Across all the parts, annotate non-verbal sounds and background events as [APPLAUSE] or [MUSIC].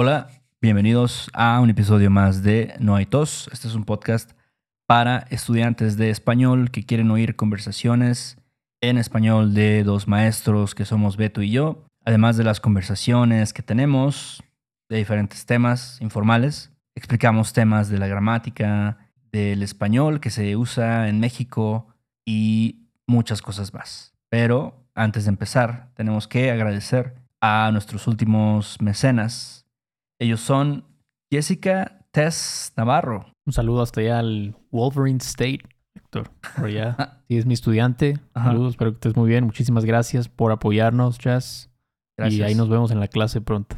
Hola, bienvenidos a un episodio más de No hay tos. Este es un podcast para estudiantes de español que quieren oír conversaciones en español de dos maestros que somos Beto y yo, además de las conversaciones que tenemos de diferentes temas informales. Explicamos temas de la gramática, del español que se usa en México y muchas cosas más. Pero antes de empezar, tenemos que agradecer a nuestros últimos mecenas. Ellos son Jessica Tess Navarro. Un saludo hasta allá al Wolverine State, Héctor. Por allá. [LAUGHS] Sí, es mi estudiante. Ajá. Saludos, espero que estés muy bien. Muchísimas gracias por apoyarnos, Jazz. Gracias. Y ahí nos vemos en la clase pronto.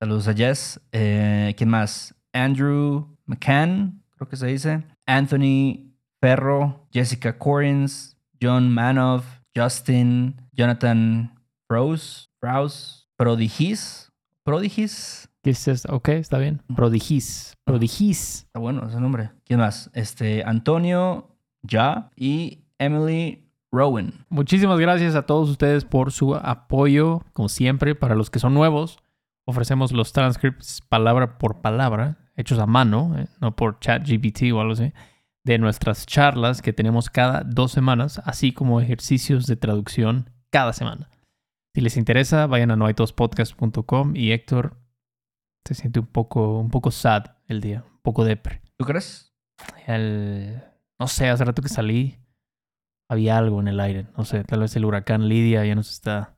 Saludos a Jess. Eh, ¿Quién más? Andrew McCann, creo que se dice. Anthony Ferro, Jessica Corins, John Manoff, Justin, Jonathan Rose, Rouse, Prodigis. Prodigis. ¿Qué es esto? Ok, está bien. Prodigis. Prodigis. Está bueno ese nombre. ¿Quién más? Este, Antonio Ya y Emily Rowan. Muchísimas gracias a todos ustedes por su apoyo. Como siempre, para los que son nuevos, ofrecemos los transcripts palabra por palabra, hechos a mano, eh, no por ChatGPT o algo así, de nuestras charlas que tenemos cada dos semanas, así como ejercicios de traducción cada semana. Si les interesa, vayan a noaitospodcast.com y Héctor se siente un poco, un poco sad el día, un poco depre. ¿Tú crees? El- no sé, hace rato que salí, había algo en el aire. No sé, tal vez el huracán Lidia ya nos está,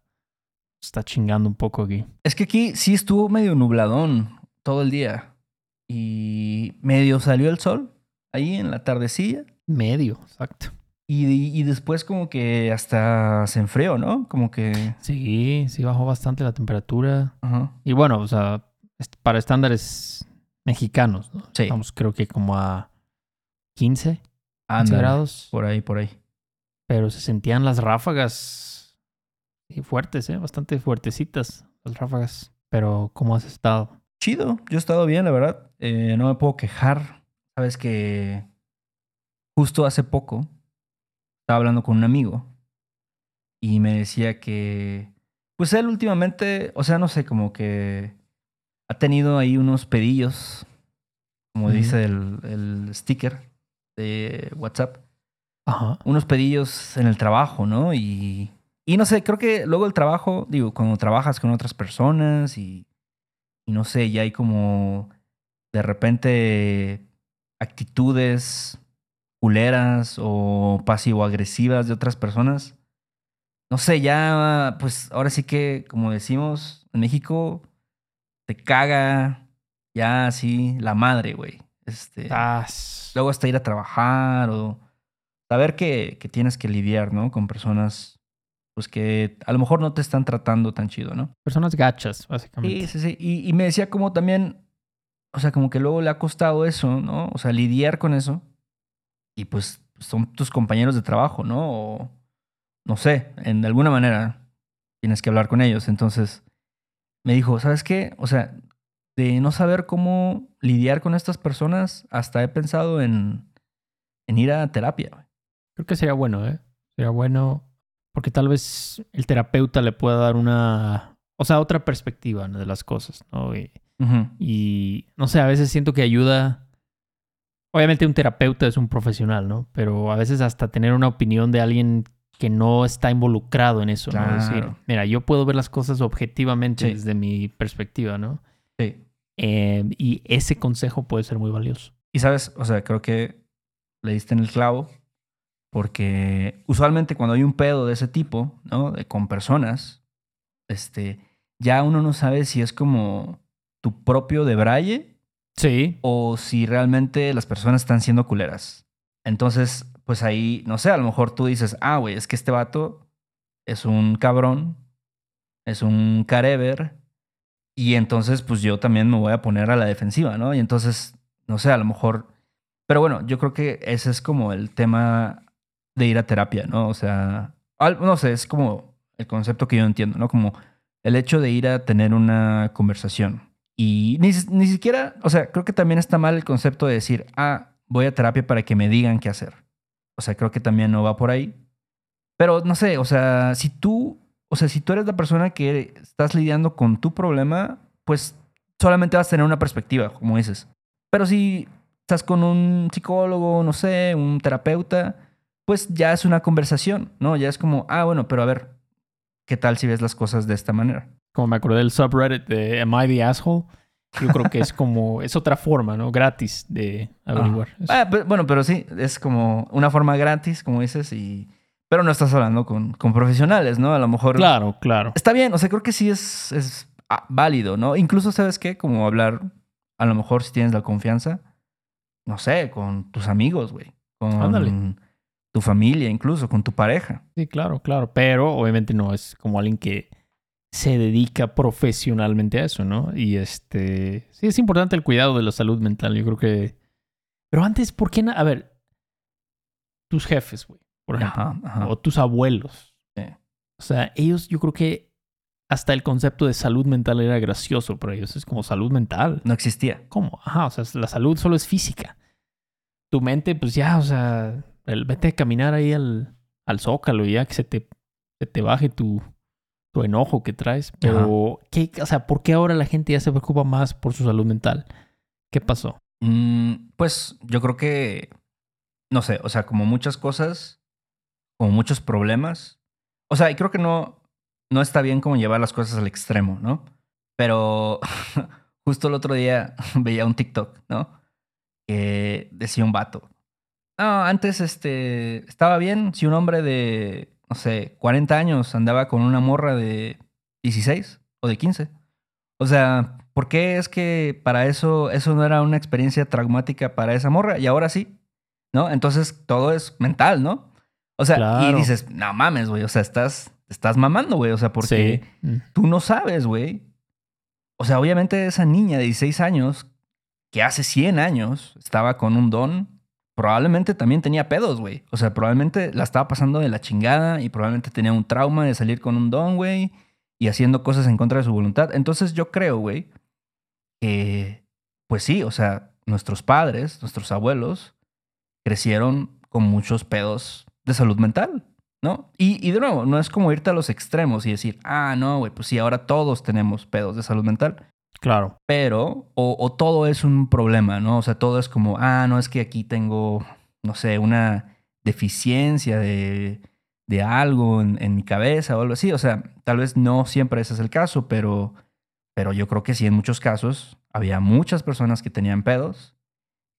está chingando un poco aquí. Es que aquí sí estuvo medio nubladón todo el día. Y medio salió el sol ahí en la tardecilla. Medio, exacto. Y, y después como que hasta se enfrió, ¿no? Como que... Sí, sí bajó bastante la temperatura. Ajá. Y bueno, o sea, para estándares mexicanos, ¿no? Sí. Estamos creo que como a 15, 15 Ándale, grados. Por ahí, por ahí. Pero se sentían las ráfagas sí, fuertes, ¿eh? Bastante fuertecitas las ráfagas. Pero, ¿cómo has estado? Chido, yo he estado bien, la verdad. Eh, no me puedo quejar. Sabes que justo hace poco estaba hablando con un amigo y me decía que, pues él últimamente, o sea, no sé, como que ha tenido ahí unos pedillos, como dice el, el sticker de WhatsApp, Ajá. unos pedillos en el trabajo, ¿no? Y, y no sé, creo que luego el trabajo, digo, cuando trabajas con otras personas y, y no sé, ya hay como de repente actitudes culeras o pasivo-agresivas de otras personas. No sé, ya, pues ahora sí que, como decimos en México, te caga ya así la madre, güey. Este, luego hasta ir a trabajar o saber que, que tienes que lidiar, ¿no? Con personas, pues que a lo mejor no te están tratando tan chido, ¿no? Personas gachas, Sí, básicamente. sí, sí. Y, y me decía como también, o sea, como que luego le ha costado eso, ¿no? O sea, lidiar con eso. Y pues son tus compañeros de trabajo, ¿no? O no sé, en de alguna manera tienes que hablar con ellos. Entonces me dijo, ¿sabes qué? O sea, de no saber cómo lidiar con estas personas, hasta he pensado en, en ir a terapia. Creo que sería bueno, ¿eh? Sería bueno porque tal vez el terapeuta le pueda dar una, o sea, otra perspectiva ¿no? de las cosas, ¿no? Y, no sé, a veces siento que ayuda. Obviamente un terapeuta es un profesional, ¿no? Pero a veces hasta tener una opinión de alguien que no está involucrado en eso, ¿no? Decir, Claro. mira, yo puedo ver las cosas objetivamente Sí. desde mi perspectiva, ¿no? Sí. Eh, y ese consejo puede ser muy valioso. Y sabes, o sea, creo que le diste en el clavo, porque usualmente cuando hay un pedo de ese tipo, ¿no? De, con personas, este, ya uno no sabe si es como tu propio de braille Sí. o si realmente las personas están siendo culeras. Entonces, pues ahí, no sé, a lo mejor tú dices, ah, güey, es que este vato es un cabrón, es un carever, y entonces, pues yo también me voy a poner a la defensiva, ¿no? Y entonces, no sé, a lo mejor. Pero bueno, yo creo que ese es como el tema de ir a terapia, ¿no? O sea, no sé, es como el concepto que yo entiendo, ¿no? Como el hecho de ir a tener una conversación. Y ni, ni siquiera, o sea, creo que también está mal el concepto de decir, ah, voy a terapia para que me digan qué hacer. O sea, creo que también no va por ahí. Pero no sé, o sea, si tú, o sea, si tú eres la persona que estás lidiando con tu problema, pues solamente vas a tener una perspectiva, como dices. Pero si estás con un psicólogo, no sé, un terapeuta, pues ya es una conversación, ¿no? Ya es como, ah, bueno, pero a ver, ¿qué tal si ves las cosas de esta manera? Como me acordé del subreddit de Am I the Asshole? Yo creo que es como, es otra forma, ¿no? Gratis de averiguar. Ah, bueno, pero sí, es como una forma gratis, como dices, y... Pero no estás hablando con, con profesionales, ¿no? A lo mejor... Claro, claro. Está bien, o sea, creo que sí es, es ah, válido, ¿no? Incluso, ¿sabes qué? Como hablar, a lo mejor si tienes la confianza, no sé, con tus amigos, güey. Con tu familia, incluso, con tu pareja. Sí, claro, claro. Pero obviamente no es como alguien que se dedica profesionalmente a eso, ¿no? Y este, sí es importante el cuidado de la salud mental, yo creo que... Pero antes, ¿por qué? A ver, tus jefes, güey, por ejemplo, o tus abuelos. O sea, ellos, yo creo que hasta el concepto de salud mental era gracioso para ellos. Es como salud mental. No existía. ¿Cómo? Ajá, o sea, la salud solo es física. Tu mente, pues ya, o sea, el, vete a caminar ahí al, al zócalo y ya que se te, se te baje tu, tu enojo que traes. Pero, ¿qué, o sea, ¿por qué ahora la gente ya se preocupa más por su salud mental? ¿Qué pasó? Mm, pues yo creo que, no sé, o sea, como muchas cosas, como muchos problemas. O sea, y creo que no, no está bien como llevar las cosas al extremo, ¿no? Pero [LAUGHS] justo el otro día [LAUGHS] veía un TikTok, ¿no? Que decía un vato. No, antes este, estaba bien si un hombre de no sé, 40 años andaba con una morra de 16 o de 15. O sea, ¿por qué es que para eso eso no era una experiencia traumática para esa morra y ahora sí? ¿No? Entonces todo es mental, ¿no? O sea, y dices, no mames, güey, o sea, estás, estás mamando, güey, o sea, porque mm. tú no sabes, güey. O sea, obviamente esa niña de 16 años, que hace 100 años estaba con un don, probablemente también tenía pedos, güey. O sea, probablemente la estaba pasando de la chingada y probablemente tenía un trauma de salir con un don, güey, y haciendo cosas en contra de su voluntad. Entonces yo creo, güey, que, pues sí, o sea, nuestros padres, nuestros abuelos, crecieron con muchos pedos de salud mental, ¿no? Y, y de nuevo, no es como irte a los extremos y decir, ah, no, güey, pues sí, ahora todos tenemos pedos de salud mental. Claro. Pero, o, todo es un problema, ¿no? O sea, todo es como, ah, no, es que aquí tengo, no sé, una deficiencia de, de algo en, mi cabeza o algo así. O sea, tal vez no siempre ese es el caso, pero, pero yo creo que sí, en muchos casos había muchas personas que tenían pedos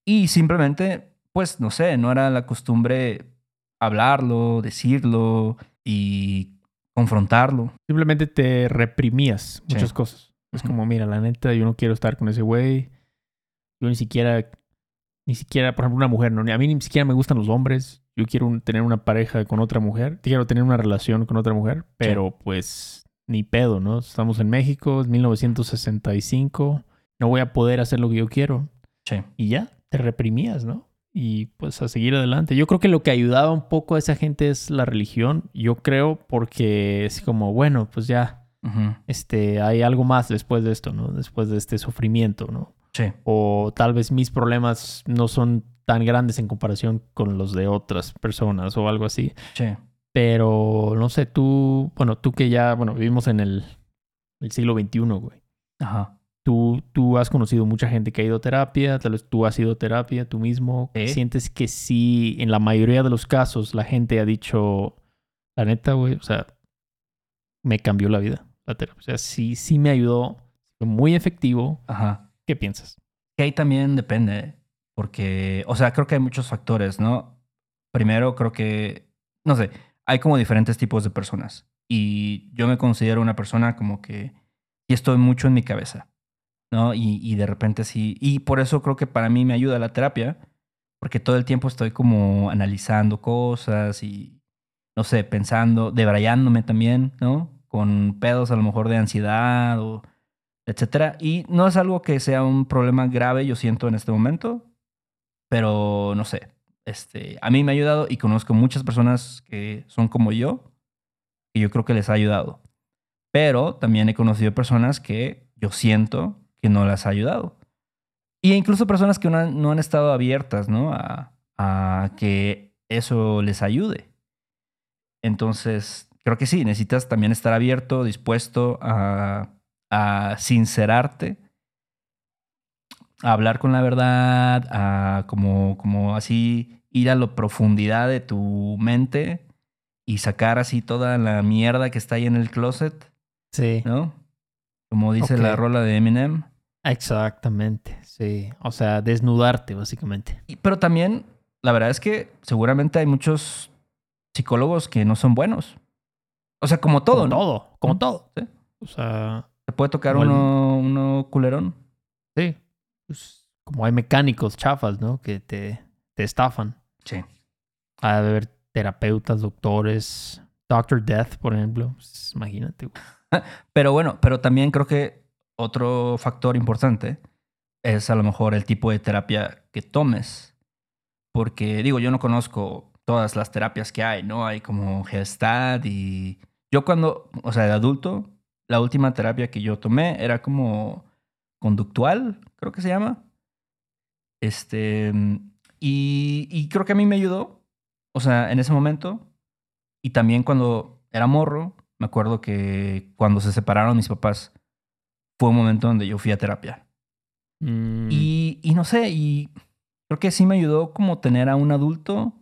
y simplemente, pues, no sé, no era la costumbre hablarlo, decirlo y confrontarlo. Simplemente te reprimías muchas cosas. Es como, mira, la neta, yo no quiero estar con ese güey. Yo ni siquiera, ni siquiera, por ejemplo, una mujer, no, a mí ni siquiera me gustan los hombres. Yo quiero tener una pareja con otra mujer. Quiero tener una relación con otra mujer, pero pues ni pedo, ¿no? Estamos en México, es 1965. No voy a poder hacer lo que yo quiero. Sí. Y ya, te reprimías, ¿no? Y pues a seguir adelante. Yo creo que lo que ayudaba un poco a esa gente es la religión. Yo creo porque es como, bueno, pues ya este, hay algo más después de esto, ¿no? Después de este sufrimiento, ¿no? Sí. O tal vez mis problemas no son tan grandes en comparación con los de otras personas o algo así. Sí. Pero no sé, tú, bueno, tú que ya, bueno, vivimos en el, el siglo XXI, güey. Ajá. Tú, tú has conocido mucha gente que ha ido a terapia, tal vez tú has ido a terapia tú mismo. ¿Sientes que sí, en la mayoría de los casos, la gente ha dicho, la neta, güey, o sea, me cambió la vida? La terapia. O sea, sí, sí me ayudó. Fue muy efectivo. Ajá. ¿Qué piensas? Que ahí también depende. Porque, o sea, creo que hay muchos factores, ¿no? Primero, creo que, no sé, hay como diferentes tipos de personas. Y yo me considero una persona como que y estoy mucho en mi cabeza, ¿no? Y, y de repente sí. Y por eso creo que para mí me ayuda la terapia, porque todo el tiempo estoy como analizando cosas y, no sé, pensando, debrayándome también, ¿no? Con pedos a lo mejor de ansiedad o etcétera. Y no es algo que sea un problema grave, yo siento en este momento, pero no sé. Este, a mí me ha ayudado y conozco muchas personas que son como yo y yo creo que les ha ayudado. Pero también he conocido personas que yo siento que no las ha ayudado. Y incluso personas que no han, estado abiertas, ¿no? A que eso les ayude. Entonces, creo que sí, necesitas también estar abierto, dispuesto a, sincerarte a hablar con la verdad, a como, como así ir a la profundidad de tu mente y sacar así toda la mierda que está ahí en el closet, Sí. ¿no? Como dice la rola de Eminem. Exactamente, sí. O sea, desnudarte, básicamente. Y- pero también, la verdad es que seguramente hay muchos psicólogos que no son buenos. O sea, como todo, como ¿no? todo, como todo. sí. O sea, Te puede tocar el- uno, uno culerón. sí. Pues, como hay mecánicos chafas, ¿no? Que te, te estafan. Sí. Ha de haber terapeutas, doctores, Doctor Death, por ejemplo. Pues, imagínate. güey. [LAUGHS] Pero bueno, pero también creo que otro factor importante es a lo mejor el tipo de terapia que tomes. Porque digo, yo no conozco todas las terapias que hay, ¿no? Hay como Gestalt y... Yo cuando, o sea, de adulto, la última terapia que yo tomé era como conductual, creo que se llama. Este... Y, y creo que a mí me ayudó, o sea, en ese momento. Y también cuando era morro, me acuerdo que cuando se separaron mis papás, fue un momento donde yo fui a terapia. Mm, Y, y no sé, y creo que sí me ayudó como tener a un adulto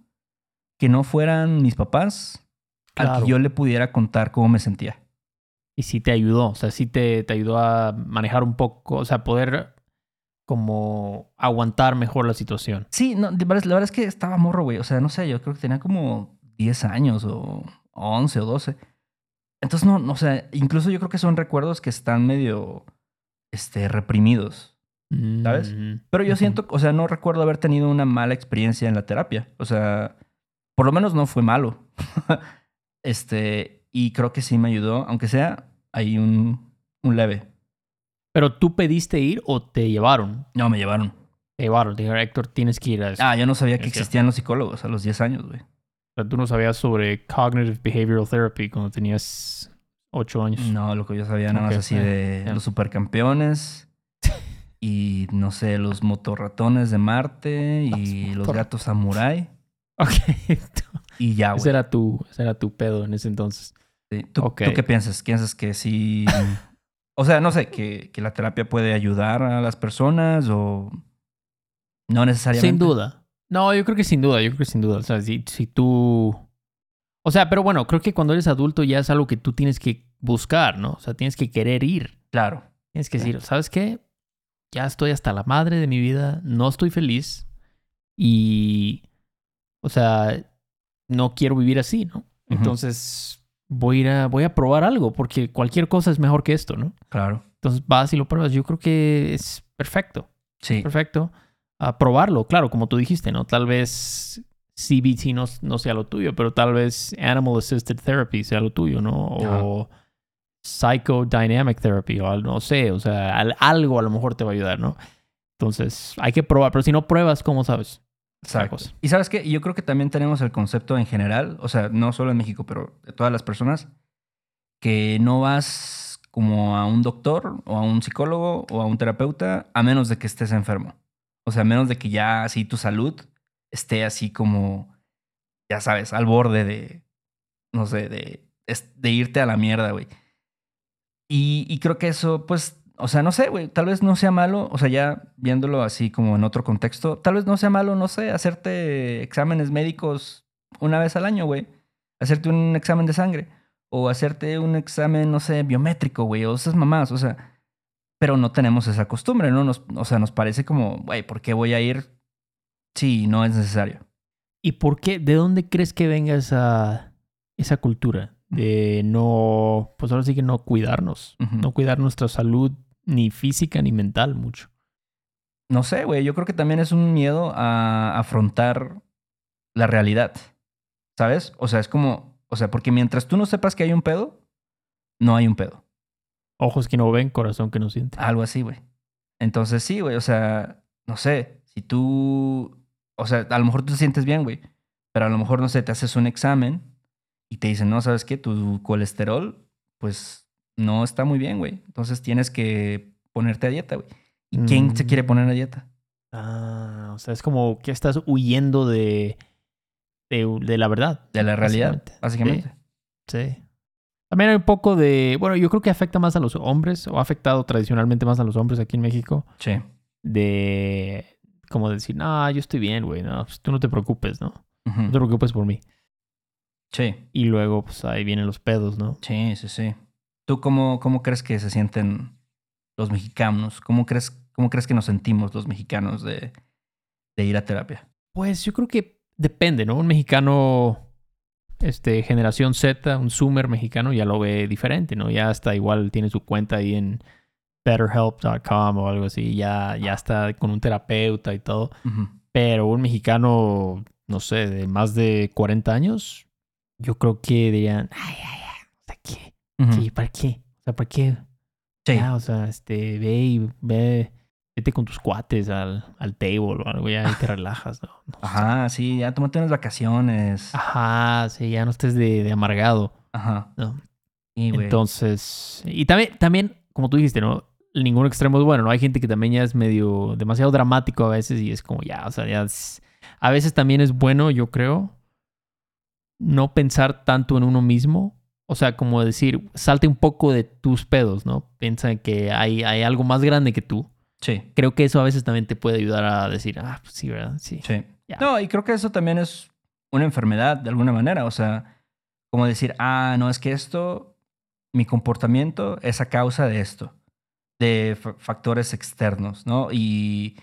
que no fueran mis papás, al Claro. que yo le pudiera contar cómo me sentía. y sí te ayudó. O sea, sí te, te ayudó a manejar un poco, o sea, poder como aguantar mejor la situación. Sí, no, la verdad es que estaba morro, güey. O sea, no sé, yo creo que tenía como 10 años o 11 o 12. Entonces, no, no, o sea, incluso yo creo que son recuerdos que están medio este, reprimidos. ¿Sabes? Mm, Pero yo siento, o sea, no recuerdo haber tenido una mala experiencia en la terapia. O sea, por lo menos no fue malo. [LAUGHS] este, y creo que sí me ayudó, aunque sea ahí un, un leve. Pero tú pediste ir o te llevaron. No, me llevaron. Te llevaron. Te dijeron, Héctor, tienes que ir a eso. Ah, yo no sabía que existían los psicólogos a los 10 años, güey. O sea, tú no sabías sobre Cognitive Behavioral Therapy cuando tenías ocho años. No, lo que yo sabía nada más así de los supercampeones [LAUGHS] y no sé, los motorratones de Marte y Los los gatos samurai [LAUGHS] Ok. y ya, ese, güey. era tu, ese era tu pedo en ese entonces. Sí. ¿Tú, qué piensas? ¿Piensas que sí? [LAUGHS] o sea, no sé, que, que la terapia puede ayudar a las personas o no necesariamente. Sin duda. No, yo creo que sin duda, yo creo que sin duda. O sea, si, si tú... O sea, pero bueno, creo que cuando eres adulto ya es algo que tú tienes que buscar, ¿no? O sea, tienes que querer ir. Claro. Tienes que decir, ¿sabes qué? Ya estoy hasta la madre de mi vida, no estoy feliz y, o sea, no quiero vivir así, ¿no? Entonces voy a, ir a, voy a probar algo porque cualquier cosa es mejor que esto, ¿no? Claro. Entonces vas y lo pruebas. Yo creo que es perfecto, Sí. perfecto. A probarlo, claro, como tú dijiste, ¿no? Tal vez CBT no, no sea lo tuyo, pero tal vez Animal Assisted Therapy sea lo tuyo, ¿no? O Psychodynamic Therapy, o no sé, o sea, al- algo a lo mejor te va a ayudar, ¿no? Entonces, hay que probar, pero si no pruebas, ¿cómo sabes? Otra Exacto. cosa. Y sabes qué? Yo creo que también tenemos el concepto en general, o sea, no solo en México, pero de todas las personas, que no vas como a un doctor o a un psicólogo o a un terapeuta a menos de que estés enfermo. O sea, a menos de que ya así tu salud esté así como, ya sabes, al borde de, no sé, de, de irte a la mierda, güey. Y, y creo que eso, pues, o sea, no sé, güey, tal vez no sea malo, o sea, ya viéndolo así como en otro contexto, tal vez no sea malo, no sé, hacerte exámenes médicos una vez al año, güey. Hacerte un examen de sangre o hacerte un examen, no sé, biométrico, güey, o esas mamás, o sea, pero no tenemos esa costumbre, ¿no? Nos, o sea, nos parece como, güey, ¿por qué voy a ir si no es necesario? ¿Y por qué? ¿De dónde crees que venga esa, esa cultura? De no, pues ahora sí que no cuidarnos, no cuidar nuestra salud ni física ni mental mucho. No sé, güey, yo creo que también es un miedo a afrontar la realidad, ¿sabes? O sea, es como, o sea, porque mientras tú no sepas que hay un pedo, no hay un pedo. Ojos que no ven, corazón que no siente. Algo así, güey. Entonces sí, güey, o sea, no sé, si tú, o sea, a lo mejor tú te sientes bien, güey, pero a lo mejor, no sé, te haces un examen y te dicen, no, ¿sabes qué? Tu colesterol, pues no está muy bien, güey. Entonces tienes que ponerte a dieta, güey. ¿Y quién se Mm. quiere poner a dieta? Ah, o sea, es como que estás huyendo de, de, de la verdad. De la realidad, básicamente. básicamente. Sí. También hay un poco de, bueno, yo creo que afecta más a los hombres, o ha afectado tradicionalmente más a los hombres aquí en México, Sí. de como decir, no, yo estoy bien, güey, no, pues tú no te preocupes, ¿no? No te preocupes por mí. Sí, Y luego, pues ahí vienen los pedos, ¿no? sí, sí, sí. ¿Tú cómo, cómo crees que se sienten los mexicanos? ¿Cómo crees, cómo crees que nos sentimos los mexicanos de, de ir a terapia? Pues yo creo que depende, ¿no? Un mexicano, este, generación Z, un Zoomer mexicano, ya lo ve diferente, ¿no? Ya hasta igual tiene su cuenta ahí en betterhelp.com o algo así, ya, ya está con un terapeuta y todo. Ujú. Pero un mexicano, no sé, de más de 40 años, yo creo que dirían, ay, ay, ay, o sea, ¿qué? ¿Qué? ¿Para qué? O sea, ¿para qué? Sí. Ya, o sea, este, ve y ve, vete con tus cuates al, al table o algo, ya y te relajas, ¿no? No sé. Ajá, sí, ya tómate unas vacaciones. Ajá, sí, ya no estés de, de amargado, Ajá. ¿no? Sí. Entonces, y también, también, como tú dijiste, ¿no? Ningún extremo es bueno, ¿no? Hay gente que también ya es medio, demasiado dramático a veces y es como ya, o sea, ya es- a veces también es bueno, yo creo, no pensar tanto en uno mismo. O sea, como decir, salte un poco de tus pedos, ¿no? Piensa en que hay, hay algo más grande que tú. Sí, Creo que eso a veces también te puede ayudar a decir, ah, pues sí, ¿verdad? Sí. sí. No, y creo que eso también es una enfermedad de alguna manera. O sea, como decir, ah, no, es que esto, mi comportamiento es a causa de esto, de fa- factores externos, ¿no? Y,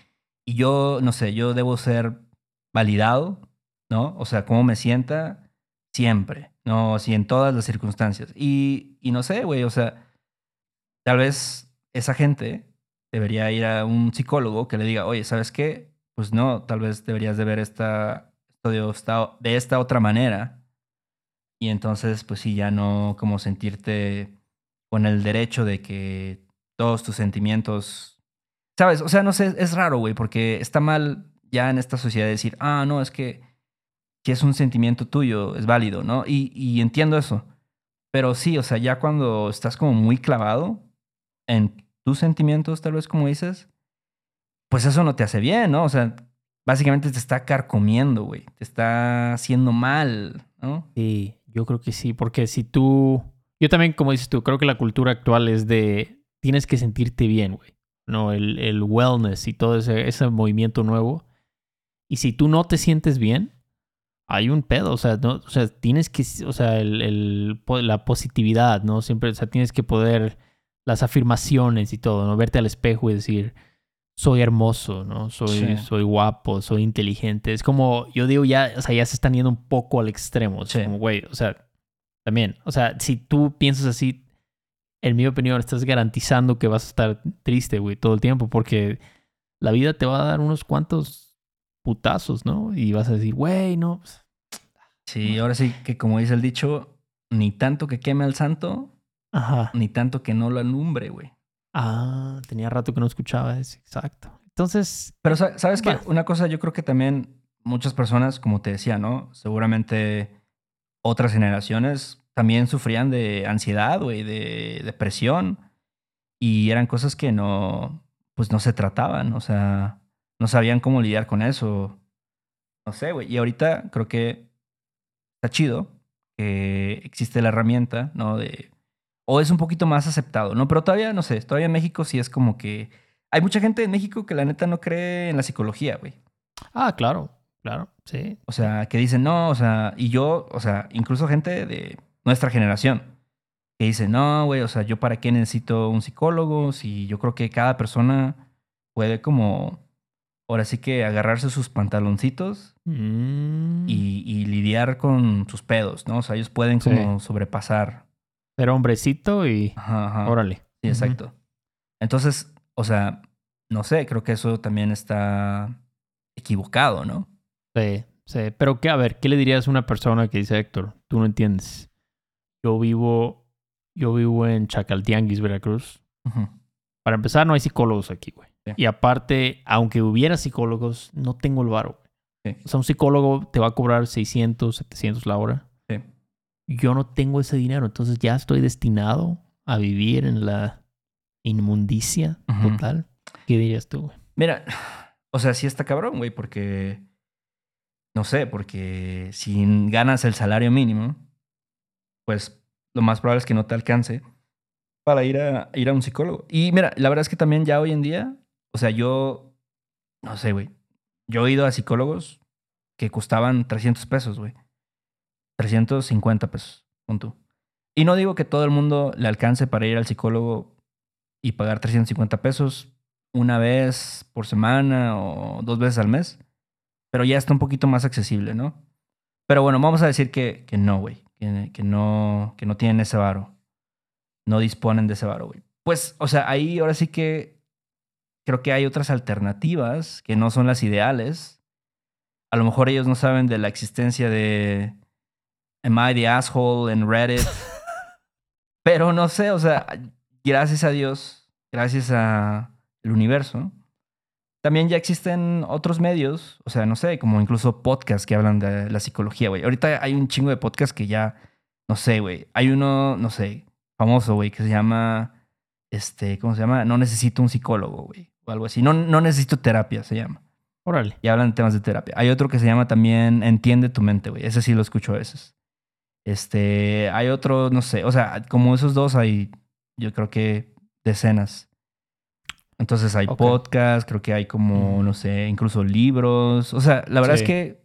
y yo, no sé, yo debo ser validado, ¿no? O sea, cómo me sienta siempre, ¿no? Así en todas las circunstancias. Y, y no sé, güey, o sea, tal vez esa gente debería ir a un psicólogo que le diga, oye, ¿sabes qué? Pues no, tal vez deberías de ver esta, esto de esta, otra manera. Y entonces, pues sí, ya no como sentirte con el derecho de que todos tus sentimientos, ¿sabes? O sea, no sé, es raro, güey, porque está mal ya en esta sociedad decir, ah, no, es que si es un sentimiento tuyo, es válido, ¿no? Y, y entiendo eso. Pero sí, o sea, ya cuando estás como muy clavado en tus sentimientos, tal vez como dices, pues eso no te hace bien, ¿no? O sea, básicamente te está carcomiendo, güey. Te está haciendo mal, ¿no? Sí, yo creo que sí, porque si tú, yo también, como dices tú, creo que la cultura actual es de, tienes que sentirte bien, güey, ¿no? El, el wellness y todo ese, ese movimiento nuevo. Y si tú no te sientes bien, hay un pedo, o sea, no, o sea tienes que, o sea, el, el la positividad, ¿no? Siempre, o sea, tienes que poder, las afirmaciones y todo, ¿no? Verte al espejo y decir, soy hermoso, ¿no? Soy, Sí. soy guapo, soy inteligente. Es como, yo digo, ya, o sea, ya se están yendo un poco al extremo. Sí. como, güey, o sea, también, o sea, si tú piensas así, en mi opinión, estás garantizando que vas a estar triste, güey, todo el tiempo, porque la vida te va a dar unos cuantos putazos, ¿no? Y vas a decir, güey, no, pues, Sí, ahora sí que como dice el dicho, ni tanto que queme al santo, ajá. ni tanto que no lo alumbre, güey. Ah, tenía rato que no escuchaba eso, exacto. Entonces, Pero sa- sabes que una cosa yo creo que también muchas personas, como te decía, ¿no? Seguramente otras generaciones también sufrían de ansiedad, güey, de depresión. Y eran cosas que no, pues no se trataban, o sea, no sabían cómo lidiar con eso. No sé, güey. Y ahorita creo que está chido que existe la herramienta, ¿no? De, o es un poquito más aceptado, ¿no? Pero todavía, no sé, todavía en México sí es como que... Hay mucha gente en México que la neta no cree en la psicología, güey. ah, claro, claro, sí. O sea, que dicen, no, o sea, y yo, o sea, incluso gente de nuestra generación, que dice, no, güey, o sea, yo para qué necesito un psicólogo si yo creo que cada persona puede como, ahora sí que agarrarse sus pantaloncitos Mm. y, y lidiar con sus pedos, ¿no? O sea, ellos pueden Sí. como sobrepasar. Ser hombrecito y Ajá, ajá. órale. Sí, exacto. Entonces, o sea, no sé, creo que eso también está equivocado, ¿no? Sí, sí. Pero qué, a ver, ¿qué le dirías a una persona que dice, Héctor, tú no entiendes? Yo vivo, yo vivo en Chacaltianguis, Veracruz. Para empezar, no hay psicólogos aquí, güey. Sí. Y aparte, aunque hubiera psicólogos, no tengo el varo. Sí. O sea, un psicólogo te va a cobrar 600, 700 la hora. Sí. Yo no tengo ese dinero, entonces ya estoy destinado a vivir en la inmundicia Ujú. total. ¿Qué dirías tú, güey? Mira, o sea, sí está cabrón, güey, porque. No sé, porque si ganas el salario mínimo, pues lo más probable es que no te alcance para ir a, ir a un psicólogo. Y mira, la verdad es que también ya hoy en día, o sea, yo no sé, güey. Yo he ido a psicólogos que costaban 300 pesos, güey. 350 pesos, pon tú. Y no digo que todo el mundo le alcance para ir al psicólogo y pagar 350 pesos una vez por semana o dos veces al mes, pero ya está un poquito más accesible, ¿no? Pero bueno, vamos a decir que, que no, güey, que, que, no, que no tienen ese varo, no disponen de ese varo, güey. Pues, o sea, ahí ahora sí que creo que hay otras alternativas que no son las ideales. A lo mejor ellos no saben de la existencia de Am I the asshole en Reddit. [LAUGHS] Pero no sé, o sea, gracias a Dios, gracias a el universo, también ya existen otros medios, o sea, no sé, como incluso podcasts que hablan de la psicología, güey. Ahorita hay un chingo de podcasts que ya, no sé, güey. Hay uno, no sé, famoso, güey, que se llama, este, ¿cómo se llama? No necesito un psicólogo, güey, o algo así. No, no necesito terapia, se llama. Órale. Y hablan de temas de terapia. Hay otro que se llama también Entiende tu mente, güey. Ese sí lo escucho a veces. Este, hay otro, no sé, o sea, como esos dos hay, yo creo que decenas. Entonces hay podcasts, creo que hay como, Mm. no sé, incluso libros. O sea, la verdad Sí. es que,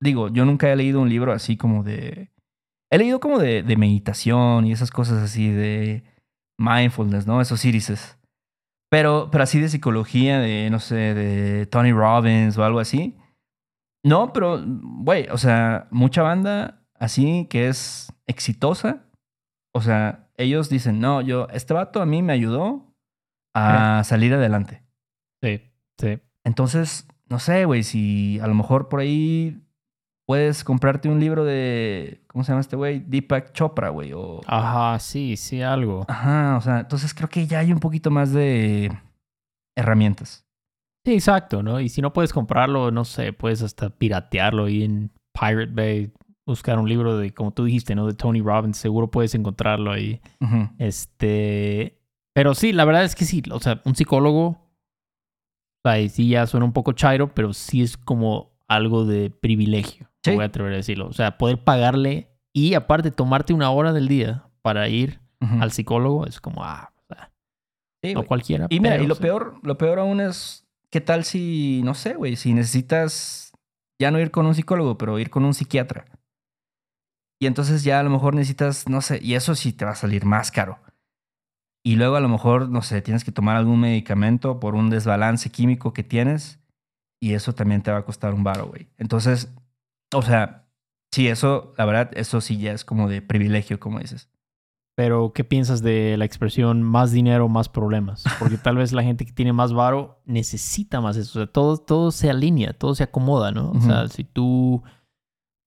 digo, yo nunca he leído un libro así como de... He leído como de, de meditación y esas cosas así de mindfulness, ¿no? Esos índices. Pero, pero así de psicología, de, no sé, de Tony Robbins o algo así. No, pero, güey, o sea, mucha banda así que es exitosa. O sea, ellos dicen, no, yo, este vato a mí me ayudó a salir adelante. Sí, sí. Entonces, no sé, güey, si a lo mejor por ahí puedes comprarte un libro de, ¿cómo se llama este güey? Deepak Chopra, güey. O, Ajá, sí, sí, algo. Ajá, o sea, entonces creo que ya hay un poquito más de herramientas. Sí, exacto, ¿no? Y si no puedes comprarlo, no sé, puedes hasta piratearlo ahí en Pirate Bay, buscar un libro de, como tú dijiste, ¿no? De Tony Robbins, seguro puedes encontrarlo ahí. Ujú. Este, pero sí, la verdad es que sí, o sea, un psicólogo, o sea, sí ya suena un poco chairo, pero sí es como algo de privilegio, Sí. me voy a atrever a decirlo. O sea, poder pagarle y aparte tomarte una hora del día para ir al psicólogo es como, ah, o sea, Sí, no cualquiera. Y mira, pero y lo peor, lo peor aún es, ¿qué tal si, no sé, güey, si necesitas ya no ir con un psicólogo, pero ir con un psiquiatra? Y entonces ya a lo mejor necesitas, no sé, y eso sí te va a salir más caro. Y luego a lo mejor, no sé, tienes que tomar algún medicamento por un desbalance químico que tienes y eso también te va a costar un varo, güey. Entonces, o sea, sí, eso, la verdad, eso sí ya es como de privilegio, como dices. Pero, ¿qué piensas de la expresión más dinero, más problemas? Porque tal vez la gente que tiene más varo necesita más eso. O sea, todo, todo se alinea, todo se acomoda, ¿no? O sea, Ujú. si tú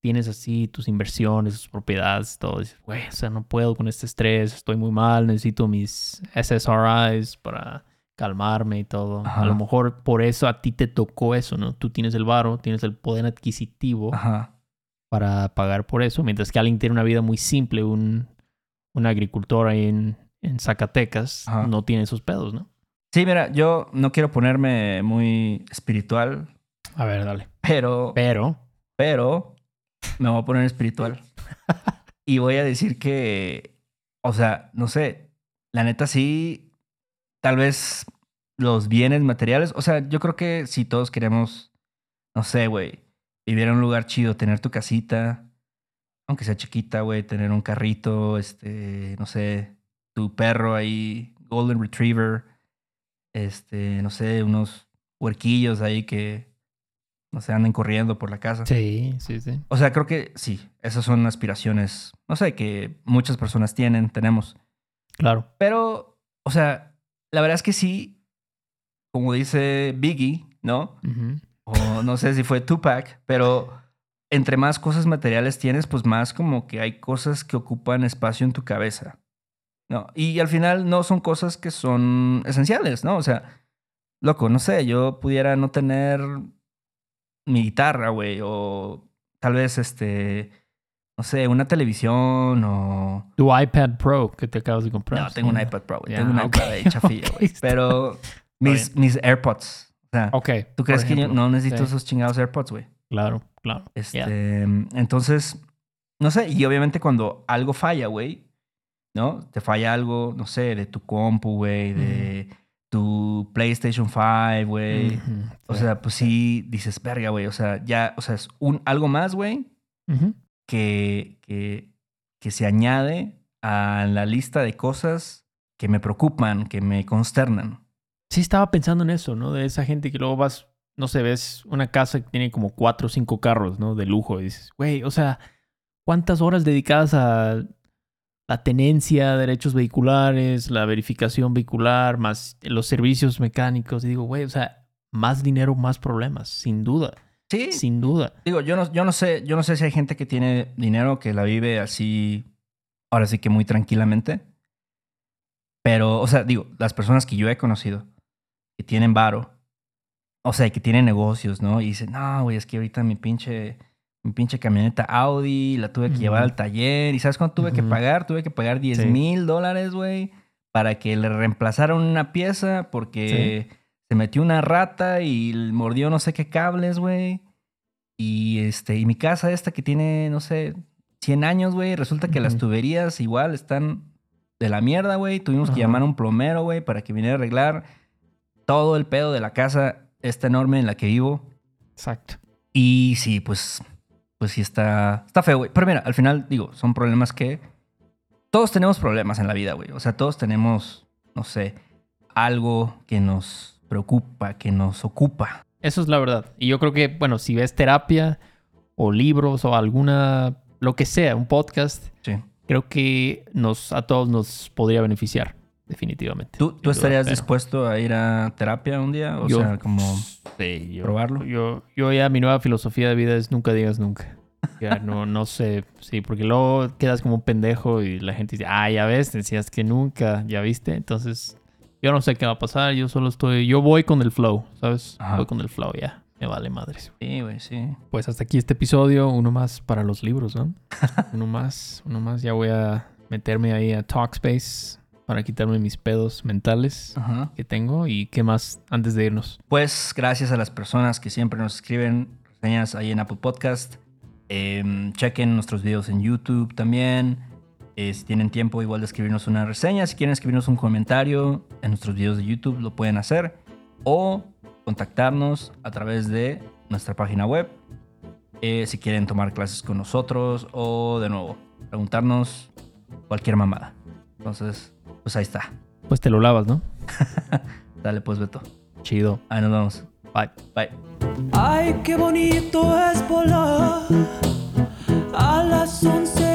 tienes así tus inversiones, tus propiedades, todo, dices, güey, o sea, no puedo con este estrés, estoy muy mal, necesito mis SSRIs para calmarme y todo. A lo mejor por eso a ti te tocó eso, ¿no? Tú tienes el varo, tienes el poder adquisitivo Ajá. para pagar por eso, mientras que alguien tiene una vida muy simple, un, un agricultor ahí en, en Zacatecas, Ajá. no tiene esos pedos, ¿no? Sí, mira, yo no quiero ponerme muy espiritual, A ver, dale. pero, Pero, pero me voy a poner espiritual. [LAUGHS] y voy a decir que, o sea, no sé, la neta sí, tal vez los bienes materiales, o sea, yo creo que si todos queremos, no sé, güey, vivir en un lugar chido, tener tu casita, aunque sea chiquita, güey, tener un carrito, este, no sé, tu perro ahí, Golden Retriever, este, no sé, unos huerquillos ahí que, no sé, anden corriendo por la casa. sí, sí, sí. O sea, creo que sí, esas son aspiraciones, no sé, que muchas personas tienen, tenemos. Claro. Pero, o sea, la verdad es que sí, como dice Biggie, ¿no? O no sé si fue Tupac, pero entre más cosas materiales tienes, pues más como que hay cosas que ocupan espacio en tu cabeza. ¿No? Y al final no son cosas que son esenciales, ¿no? O sea, loco, no sé, yo pudiera no tener mi guitarra, güey, o tal vez este, no sé, una televisión o... Tu iPad Pro que te acabas de comprar. No, tengo un iPad Pro, güey. Tengo un ok. iPad chafilla, [LAUGHS] güey. Pero mis, mis AirPods, o sea. ¿tú crees que yo no necesito Sí, esos chingados AirPods, güey? Claro, claro. Este, entonces, no sé, y obviamente cuando algo falla, güey, ¿no? Te falla algo, no sé, de tu compu, güey, de tu PlayStation 5, güey. O sea, pues sí dices, verga, güey. O sea, ya, o sea, es un, algo más, güey. Que, que, se añade a la lista de cosas que me preocupan, que me consternan. Sí, estaba pensando en eso, ¿no? De esa gente que luego vas, no sé, ves una casa que tiene como cuatro o cinco carros, ¿no? De lujo. Y dices, güey, o sea, ¿cuántas horas dedicadas a la tenencia, derechos vehiculares, la verificación vehicular, más los servicios mecánicos? Y digo, güey, o sea, más dinero, más problemas, sin duda, Sí, sin duda. Digo, yo no, yo no sé, yo no sé si hay gente que tiene dinero que la vive así, ahora sí que muy tranquilamente. Pero, o sea, digo, las personas que yo he conocido, que tienen varo, o sea, que tienen negocios, ¿no? Y dicen, no, güey, es que ahorita mi pinche, mi pinche camioneta Audi la tuve que llevar al taller. ¿Y sabes cuánto tuve que pagar? Tuve que pagar 10 Sí. mil dólares, güey, para que le reemplazaran una pieza porque se metió una rata y mordió no sé qué cables, güey. Y este, y mi casa esta que tiene, no sé, 100 años, güey, resulta que las tuberías igual están de la mierda, güey. Tuvimos que llamar a un plomero, güey, para que viniera a arreglar todo el pedo de la casa esta enorme en la que vivo. Exacto. Y sí, pues, pues sí está, está feo, güey. Pero mira, al final, digo, son problemas que todos tenemos problemas en la vida, güey. O sea, todos tenemos, no sé, algo que nos preocupa, que nos ocupa. Eso es la verdad. Y yo creo que, bueno, si ves terapia o libros o alguna, lo que sea, un podcast, Sí. creo que nos, a todos nos podría beneficiar, definitivamente. ¿Tú, estarías pero dispuesto a ir a terapia un día? O yo- sea, como... sí, yo- probarlo? Yo, yo ya mi nueva filosofía de vida es nunca digas nunca. Ya no, no sé, sí, porque luego quedas como un pendejo y la gente dice, ah, ya ves, decías que nunca, ya viste. Entonces, yo no sé qué va a pasar, yo solo estoy, yo voy con el flow, ¿sabes? Ajá. Voy con el flow, ya, me vale madres. Sí, güey, sí. Pues hasta aquí este episodio, uno más para los libros, ¿no? [LAUGHS] uno más, uno más. Ya voy a meterme ahí a Talkspace para quitarme mis pedos mentales Ajá. que tengo. ¿Y qué más antes de irnos? Pues gracias a las personas que siempre nos escriben reseñas ahí en Apple Podcast. Em, chequen nuestros videos en YouTube también. Eh, si tienen tiempo igual de escribirnos una reseña, si quieren escribirnos un comentario en nuestros videos de YouTube lo pueden hacer. O contactarnos a través de nuestra página web. eh, si quieren tomar clases con nosotros o de nuevo preguntarnos cualquier mamada. Entonces, pues ahí está. Pues te lo lavas, ¿no? [LAUGHS] Dale pues Beto. Chido. Ahí nos vemos. Bye. Bye. Ay, qué bonito es volar a las 11